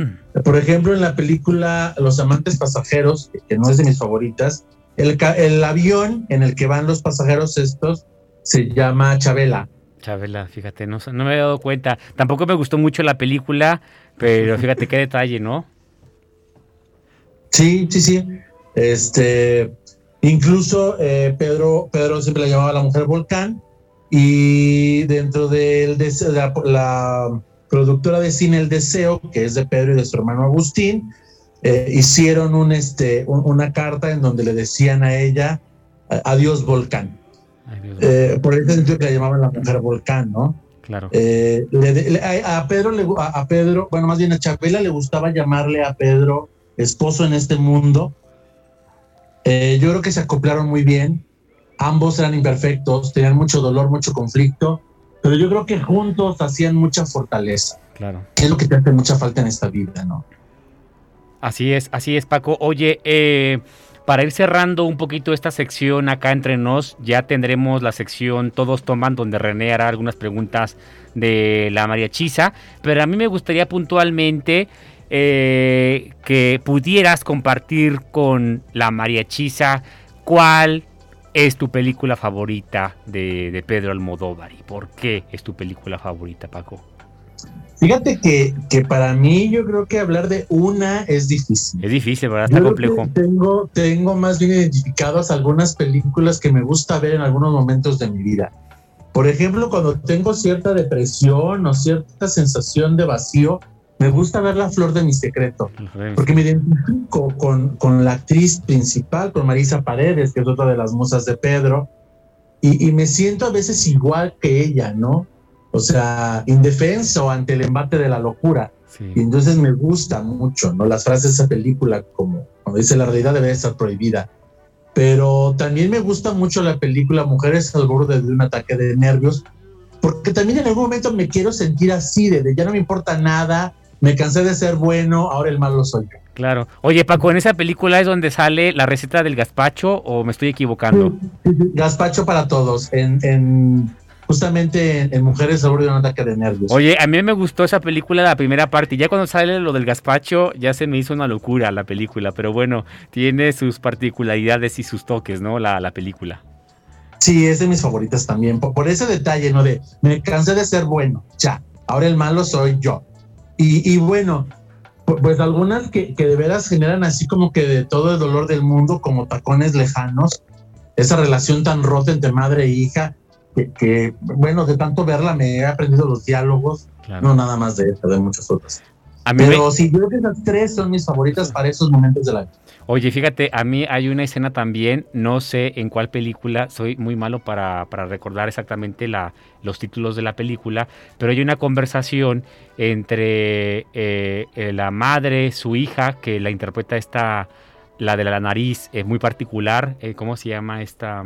Por ejemplo, en la película Los Amantes Pasajeros, que no es de mis favoritas, el, el avión en el que van los pasajeros estos se llama Chabela. Chabela, fíjate, no, no me había dado cuenta. Tampoco me gustó mucho la película, pero fíjate qué detalle, ¿no? Sí, sí, sí. Este, incluso eh, Pedro, Pedro siempre la llamaba la mujer volcán y dentro de la, la, productora de cine El Deseo, que es de Pedro y de su hermano Agustín, eh, hicieron un, este, una carta en donde le decían a ella, adiós volcán. Eh, por eso sentido que la llamaban la mujer volcán, ¿no? Claro. Eh, a, Pedro, le, a, Pedro, bueno, más bien a Chabela le gustaba llamarle a Pedro esposo en este mundo. Eh, yo creo que se acoplaron muy bien. Ambos eran imperfectos, tenían mucho dolor, mucho conflicto, pero yo creo que juntos hacían mucha fortaleza. Claro. Es lo que te hace mucha falta en esta vida, ¿no? Así es, así es, Paco. Oye, eh, para ir cerrando un poquito esta sección acá entre nos, ya tendremos la sección Todos Toman, donde René hará algunas preguntas de la María Chisa, pero a mí me gustaría puntualmente eh, que pudieras compartir con la María Chisa cuál es tu película favorita de, de Pedro Almodóvar y por qué es tu película favorita, Paco. Fíjate que, que, para mí yo creo que hablar de una es difícil. Es difícil, ¿verdad? Está complejo. Tengo, tengo más bien identificadas algunas películas que me gusta ver en algunos momentos de mi vida. Por ejemplo, cuando tengo cierta depresión o cierta sensación de vacío, me gusta ver La Flor de mi Secreto, porque me identifico con, con la actriz principal, con Marisa Paredes, que es otra de las musas de Pedro, y, y me siento a veces igual que ella, ¿no? O sea, indefenso ante el embate de la locura. Y entonces me gusta mucho, ¿no? Las frases de esa película, como cuando dice la realidad debe estar prohibida. Pero también me gusta mucho la película Mujeres al borde de un ataque de nervios, porque también en algún momento me quiero sentir así, de, ya no me importa nada, me cansé de ser bueno, ahora el malo soy yo. Claro. Oye, Paco, ¿en esa película es donde sale la receta del gazpacho o me estoy equivocando? Gazpacho para todos. En, en justamente en, Mujeres a borde de un ataque de nervios. Oye, a mí me gustó esa película, la primera parte. Ya cuando sale lo del gazpacho, ya se me hizo una locura la película. Pero bueno, tiene sus particularidades y sus toques, ¿no? La, la película. Sí, es de mis favoritas también. Por, ese detalle, ¿no? De me cansé de ser bueno, ya. Ahora el malo soy yo. Y, y bueno, pues algunas que, que de veras generan así como que de todo el dolor del mundo, como tacones lejanos, esa relación tan rota entre madre e hija que, bueno, de tanto verla me he aprendido los diálogos, no nada más de esta, de muchas otras. Pero sí, creo que esas tres son mis favoritas para esos momentos del año. Oye, fíjate, a mí hay una escena también, no sé en cuál película, soy muy malo para, para recordar exactamente la, los títulos de la película, pero hay una conversación entre eh, eh, la madre, su hija, que la interpreta esta, la de la nariz, es muy particular, eh, ¿cómo se llama esta?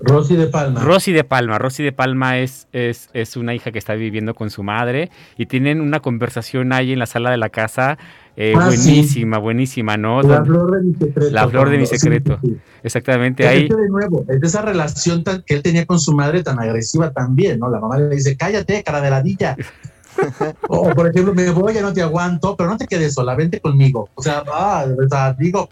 Rosy de Palma. Rosy de Palma. Rosy de Palma es, es, es, una hija que está viviendo con su madre y tienen una conversación ahí en la sala de la casa eh, ah, buenísima, buenísima, ¿no? La flor de mi secreto. La flor de mi secreto. Exactamente. ahí. de nuevo, es de esa relación que él tenía con su madre tan agresiva también, ¿no? La mamá le dice, cállate, cara de ladilla. o por ejemplo, me voy, ya no te aguanto, pero no te quedes sola, vente conmigo. O sea, ah, o sea digo,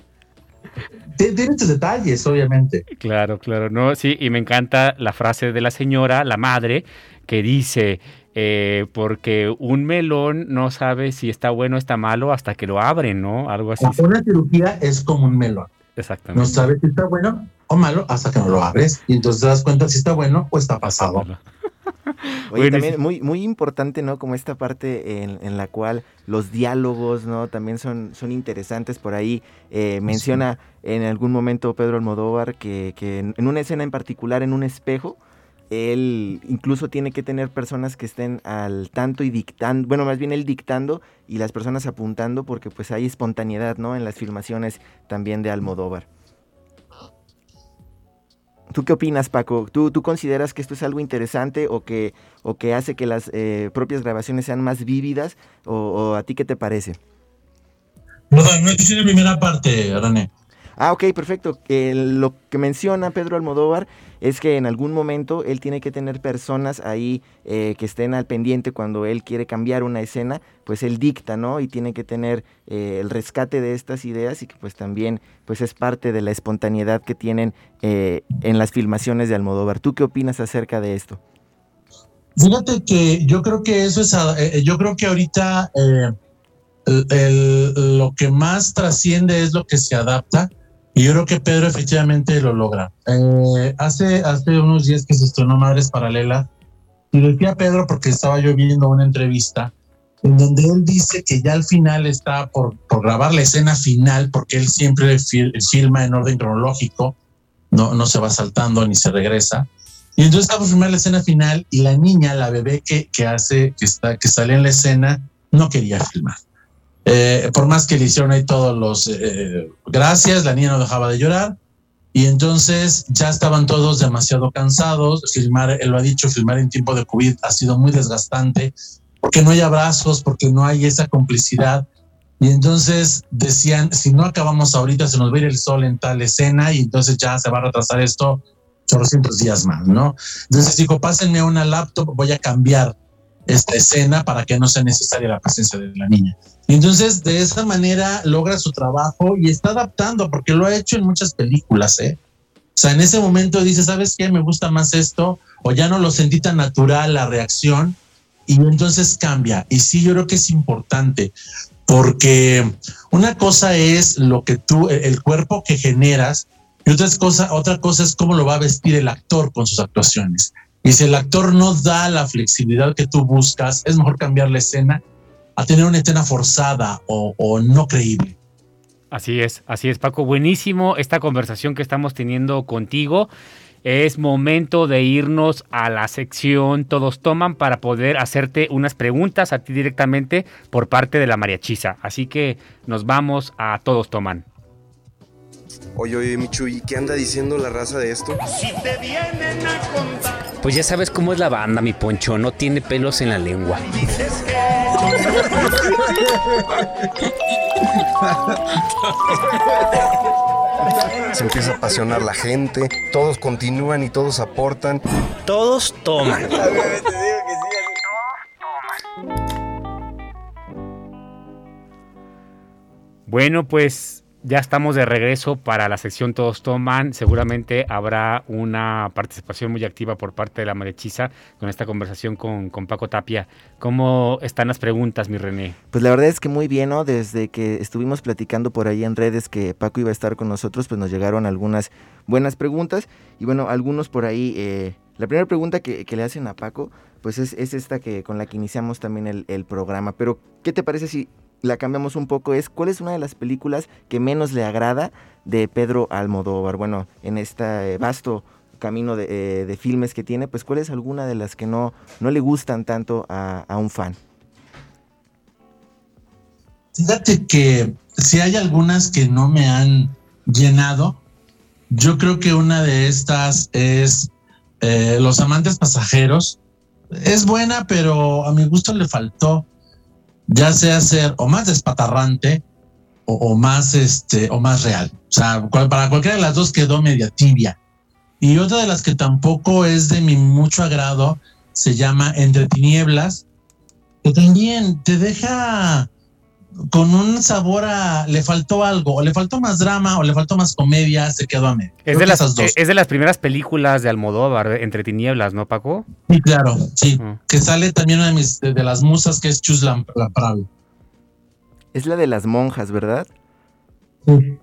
tiene estos detalles, obviamente. Claro, claro, no, sí, y me encanta la frase de la señora, la madre, que dice, eh, porque un melón no sabe si está bueno o está malo hasta que lo abren, ¿no? Algo así. Una cirugía es como un melón. Exactamente. No sabes si está bueno o malo hasta que no lo abres y entonces te das cuenta si está bueno o está pasado. Oye, también muy, muy importante, ¿no? Como esta parte en, la cual los diálogos, ¿no? También son, son interesantes. Por ahí eh, menciona en algún momento Pedro Almodóvar que, que en una escena en particular, en un espejo, él incluso tiene que tener personas que estén al tanto y dictando, bueno, más bien él dictando y las personas apuntando porque pues hay espontaneidad, ¿no? En las filmaciones también de Almodóvar. ¿Tú qué opinas, Paco? ¿Tú, ¿Tú, consideras que esto es algo interesante o que, o que hace que las eh, propias grabaciones sean más vívidas? O, a ti qué te parece? No, no es la primera parte, René. Ah, ok, perfecto. lo que menciona Pedro Almodóvar es que en algún momento él tiene que tener personas ahí eh, que estén al pendiente cuando él quiere cambiar una escena, pues él dicta, ¿no? Y tiene que tener eh, el rescate de estas ideas y que pues también pues es parte de la espontaneidad que tienen eh, en las filmaciones de Almodóvar. ¿Tú qué opinas acerca de esto? Fíjate que yo creo que eso es, yo creo que ahorita lo que más trasciende es lo que se adapta y yo creo que Pedro efectivamente lo logra. Eh, hace, hace unos días que se estrenó Madres Paralelas, y decía Pedro porque estaba yo viendo una entrevista en donde él dice que ya al final está por, por grabar la escena final, porque él siempre filma en orden cronológico, no, no se va saltando ni se regresa. Y entonces está por filmar la escena final y la niña, la bebé que, que hace, que, está, que sale en la escena, no quería filmar. Eh, por más que le hicieron ahí todos los eh, gracias, la niña no dejaba de llorar. Y entonces ya estaban todos demasiado cansados. Filmar, él lo ha dicho, filmar en tiempo de COVID ha sido muy desgastante porque no hay abrazos, porque no hay esa complicidad. Y entonces decían, si no acabamos ahorita, se nos va el sol en tal escena y entonces ya se va a retrasar esto 800 días más, ¿no? Entonces dijo, pásenme una laptop, voy a cambiar esta escena para que no sea necesaria la presencia de la niña. Y entonces de esa manera logra su trabajo y está adaptando, porque lo ha hecho en muchas películas, ¿eh? O sea, en ese momento dice, ¿sabes qué? Me gusta más esto, o ya no lo sentí tan natural la reacción, y entonces cambia. Y sí, yo creo que es importante, porque una cosa es lo que tú, el cuerpo que generas, y otra cosa, otra cosa es cómo lo va a vestir el actor con sus actuaciones. Y si el actor no da la flexibilidad que tú buscas, es mejor cambiar la escena a tener una escena forzada o, no creíble. Así es, así es, Paco. Buenísimo esta conversación que estamos teniendo contigo. Es momento de irnos a la sección Todos Toman para poder hacerte unas preguntas a ti directamente por parte de la mariachisa. Así que nos vamos a Todos Toman. Oye, oye, Michu, ¿y qué anda diciendo la raza de esto? Si te vienen a contar. Pues ya sabes cómo es la banda, mi poncho. No tiene pelos en la lengua. Se empieza a apasionar la gente, todos continúan y todos aportan. Todos toman. Bueno, pues ya estamos de regreso para la sección Todos Toman. Seguramente habrá una participación muy activa por parte de la Marechiza con esta conversación con, con, Paco Tapia. ¿Cómo están las preguntas, mi René? Pues la verdad es que muy bien, ¿no? Desde que estuvimos platicando por ahí en redes que Paco iba a estar con nosotros, pues nos llegaron algunas buenas preguntas. Y bueno, algunos por ahí. Eh, la primera pregunta que, le hacen a Paco, pues es, esta que con la que iniciamos también el programa. Pero, ¿qué te parece si la cambiamos un poco, es cuál es una de las películas que menos le agrada de Pedro Almodóvar. Bueno, en este vasto camino de, eh, filmes que tiene, pues cuál es alguna de las que no, no le gustan tanto a, un fan. Fíjate que si hay algunas que no me han llenado, Yo creo que una de estas es eh, Los amantes pasajeros. Es buena, pero a mi gusto le faltó ya sea ser o más despatarrante o, más este o más real. O sea, para cualquiera de las dos quedó media tibia. Y otra de las que tampoco es de mi mucho agrado se llama Entre Tinieblas, que también te deja con un sabor a le faltó algo, o le faltó más drama, o le faltó más comedia, se quedó a medio. Es de, las, es de las primeras películas de Almodóvar, Entre Tinieblas, ¿no, Paco? Sí, claro, sí. Que sale también una de, mis, de, las musas, que es Chus Lampravi. Es la de las monjas, ¿verdad? Sí.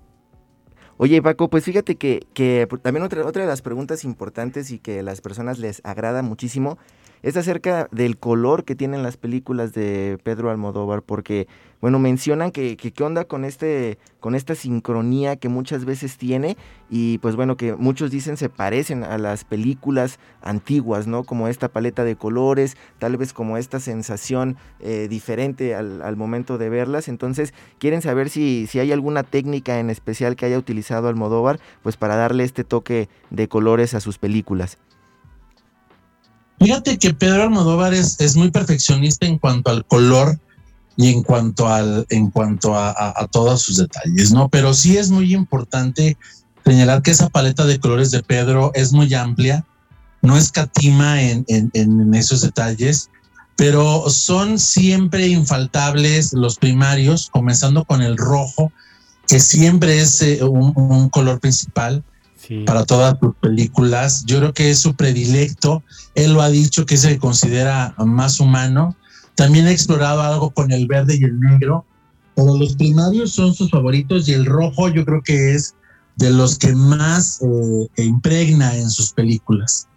Oye, Paco, pues fíjate que, que también otra, otra de las preguntas importantes y que a las personas les agrada muchísimo es acerca del color que tienen las películas de Pedro Almodóvar, porque, bueno, mencionan que, qué onda con, este, con esta sincronía que muchas veces tiene y pues bueno, que muchos dicen se parecen a las películas antiguas, ¿no? Como esta paleta de colores, tal vez como esta sensación eh, diferente al, momento de verlas, entonces quieren saber si, si hay alguna técnica en especial que haya utilizado Almodóvar, pues para darle este toque de colores a sus películas. Fíjate que Pedro Almodóvar es, muy perfeccionista en cuanto al color y en cuanto al en cuanto a, todos sus detalles, ¿no? Pero sí es muy importante señalar que esa paleta de colores de Pedro es muy amplia, no escatima en, en, esos detalles, pero son siempre infaltables los primarios, comenzando con el rojo, que siempre es eh, un color principal para todas sus películas. Yo creo que es su predilecto. Él lo ha dicho que se considera más humano. También ha explorado algo con el verde y el negro, pero los primarios son sus favoritos y el rojo yo creo que es de los que más eh, impregna en sus películas.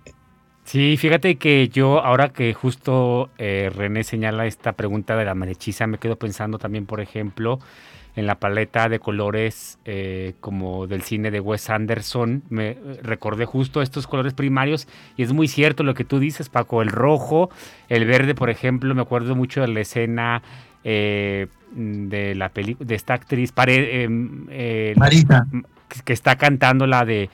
Sí, fíjate que yo, ahora que justo eh, René señala esta pregunta de la marechiza, me quedo pensando también, por ejemplo, en la paleta de colores eh, como del cine de Wes Anderson. Me eh, recordé justo estos colores primarios y es muy cierto lo que tú dices, Paco. El rojo, el verde, por ejemplo, me acuerdo mucho de la escena eh, de la película de esta actriz Marita que está cantando la de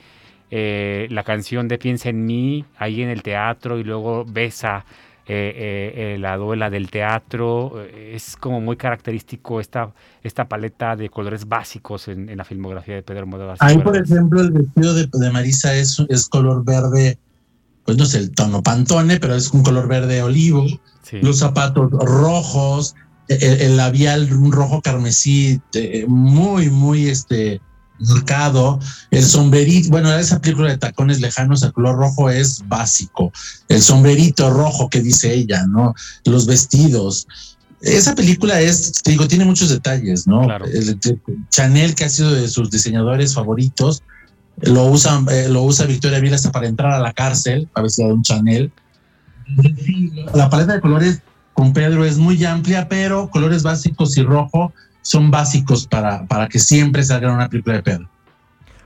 la canción de Piensa en mí ahí en el teatro y luego besa eh, eh, la duela del teatro. Eh, es como muy característico esta, esta paleta de colores básicos en, la filmografía de Pedro Almodóvar. Ahí, por ejemplo, el vestido de, Marisa es, es color verde, pues no sé el tono pantone, pero es un color verde olivo. Los zapatos rojos, el, labial un rojo carmesí, muy, muy este, marcado. El sombrerito, bueno, esa película de tacones lejanos, el color rojo es básico. El sombrerito rojo que dice ella, ¿no? Los vestidos. Esa película es, te digo, tiene muchos detalles, ¿no? Chanel, que ha sido de sus diseñadores favoritos, lo usa, eh, lo usa Victoria Vila hasta para entrar a la cárcel, a veces de un Chanel. La paleta de colores con Pedro es muy amplia, pero colores básicos y rojo son básicos para, para que siempre salga una película de Pedro.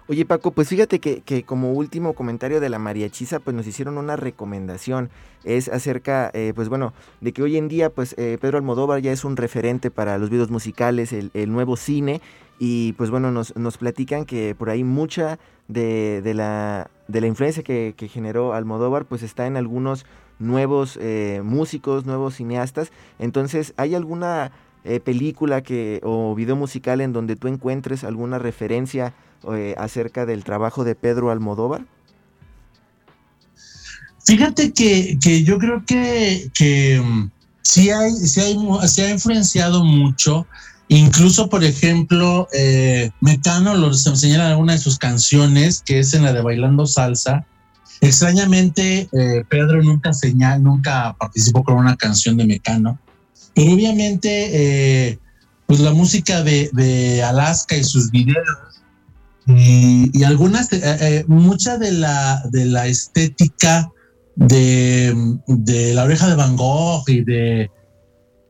Oye Paco, pues fíjate que, que, como último comentario de la mariachiza, pues nos hicieron una recomendación. Es acerca, eh, pues bueno, de que hoy en día, pues eh, Pedro Almodóvar ya es un referente para los videos musicales, el, nuevo cine. Y pues bueno, nos, nos platican que por ahí mucha de, de, la, de la influencia que, que, generó Almodóvar, pues está en algunos nuevos eh, músicos, nuevos cineastas. Entonces, ¿hay alguna eh, película que, o video musical en donde tú encuentres alguna referencia eh, acerca del trabajo de Pedro Almodóvar? Fíjate que, yo creo que, que mm, sí, hay, sí, hay, sí ha influenciado mucho. Incluso, por ejemplo, eh, Mecano lo señala en alguna de sus canciones, que es en la de Bailando Salsa. Extrañamente, Pedro nunca señal, nunca participó con una canción de Mecano. Pero obviamente, eh, pues la música de, Alaska y sus videos y, algunas, eh, eh, mucha de la, de la estética de, la oreja de Van Gogh y de,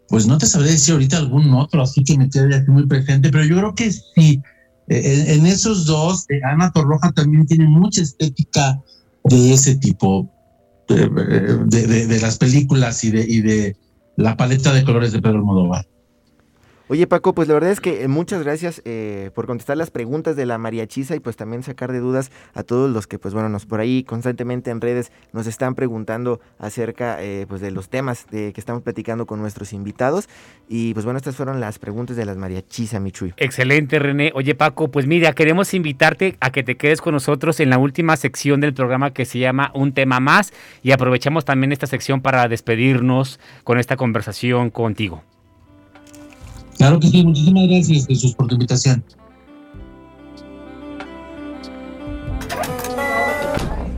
pues no te sabré decir ahorita algún otro, así que me quedé aquí muy presente, pero yo creo que sí, en, esos dos, Ana Torroja también tiene mucha estética de ese tipo, de, las películas y de, y de la paleta de colores de Pedro Almodóvar. Oye Paco, pues la verdad es que eh, muchas gracias eh, por contestar las preguntas de la mariachisa y pues también sacar de dudas a todos los que pues bueno, nos por ahí constantemente en redes nos están preguntando acerca eh, pues de los temas de que estamos platicando con nuestros invitados y pues bueno, estas fueron las preguntas de las mariachisa, Michuy. Excelente René. Oye Paco, pues mira, queremos invitarte a que te quedes con nosotros en la última sección del programa que se llama Un tema más y aprovechamos también esta sección para despedirnos con esta conversación contigo. Claro que sí, muchísimas gracias Jesús por tu invitación.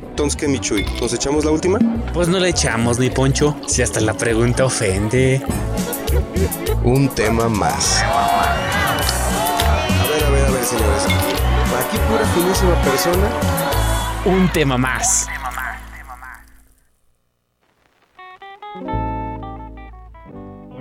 Entonces, ¿qué, Michuy? ¿Nos echamos la última? Pues no le echamos ni poncho, si hasta la pregunta ofende. Un tema más. A ver, a ver, a ver, señores. Aquí pura finísima persona. Un tema más.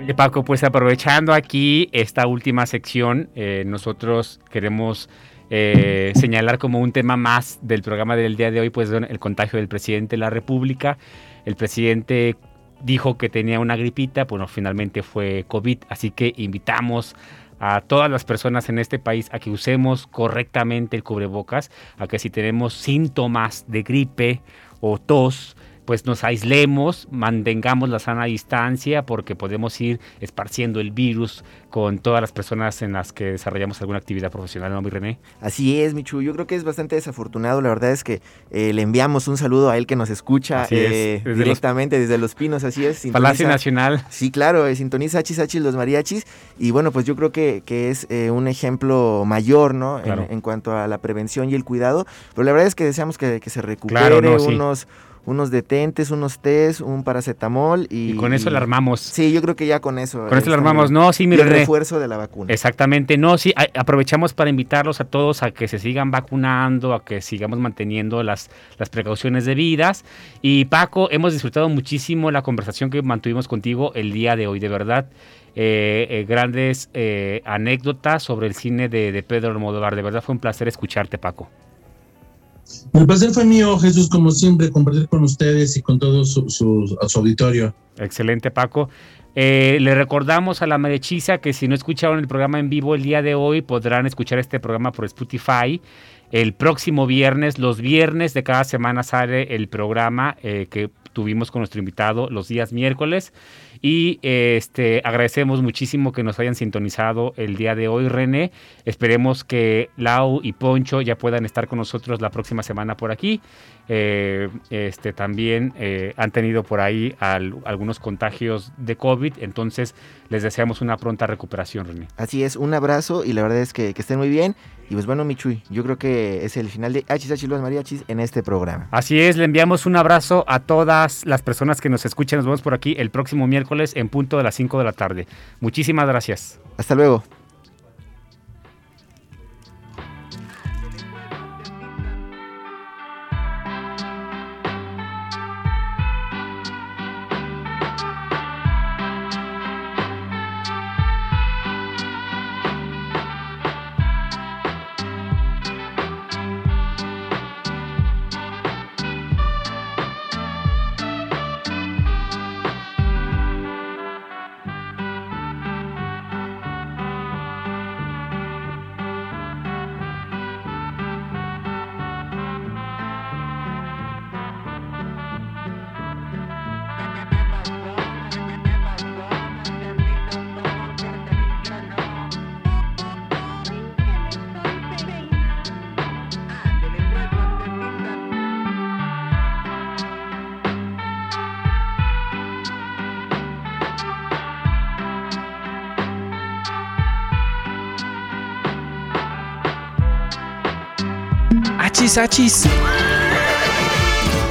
Oye Paco, pues aprovechando aquí esta última sección, eh, nosotros queremos eh, señalar como un tema más del programa del día de hoy, pues el contagio del presidente de la República. El presidente dijo que tenía una gripita, bueno, finalmente fue COVID, así que invitamos a todas las personas en este país a que usemos correctamente el cubrebocas, a que si tenemos síntomas de gripe o tos, pues nos aislemos, mantengamos la sana distancia porque podemos ir esparciendo el virus con todas las personas en las que desarrollamos alguna actividad profesional, ¿no, mi René? Así es, Michu. Yo creo que es bastante desafortunado. La verdad es que eh, le enviamos un saludo a él que nos escucha eh, desde directamente los... desde Los Pinos, así es. Sintoniza, Palacio Nacional. Sí, claro, eh, sintoniza Hachis los mariachis. Y bueno, pues yo creo que, que es eh, un ejemplo mayor, ¿no? Claro. En, en, cuanto a la prevención y el cuidado. Pero la verdad es que deseamos que, que se recupere claro, no, unos... Sí unos detentes, unos test, un paracetamol y, y con eso la armamos. Sí, yo creo que ya con eso. Con eso la armamos. No, sí, mire. El refuerzo de la vacuna. Exactamente. No, sí, aprovechamos para invitarlos a todos a que se sigan vacunando, a que sigamos manteniendo las, las precauciones debidas. Y Paco, hemos disfrutado muchísimo la conversación que mantuvimos contigo el día de hoy, de verdad. Eh, eh, grandes eh, anécdotas sobre el cine de, de Pedro Almodóvar. De verdad fue un placer escucharte, Paco. El placer fue mío, Jesús, como siempre, compartir con ustedes y con todo su, auditorio. Excelente, Paco. Eh, le recordamos a la Merechiza que si no escucharon el programa en vivo el día de hoy, podrán escuchar este programa por Spotify. El próximo viernes, los viernes de cada semana sale el programa eh, que tuvimos con nuestro invitado los días miércoles. Y este, agradecemos muchísimo que nos hayan sintonizado el día de hoy, René. Esperemos que Lau y Poncho ya puedan estar con nosotros la próxima semana por aquí. Eh, este, también eh, han tenido por ahí al, algunos contagios de COVID, entonces les deseamos una pronta recuperación, René. Así es, un abrazo y la verdad es que, que estén muy bien. Y pues bueno, Michuy, yo creo que es el final de Hachis Los Mariachis en este programa. Así es, le enviamos un abrazo a todas las personas que nos escuchan. Nos vemos por aquí el próximo miércoles en punto de las 5 de la tarde. Muchísimas gracias. Hasta luego. Achis, achis.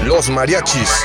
Los mariachis.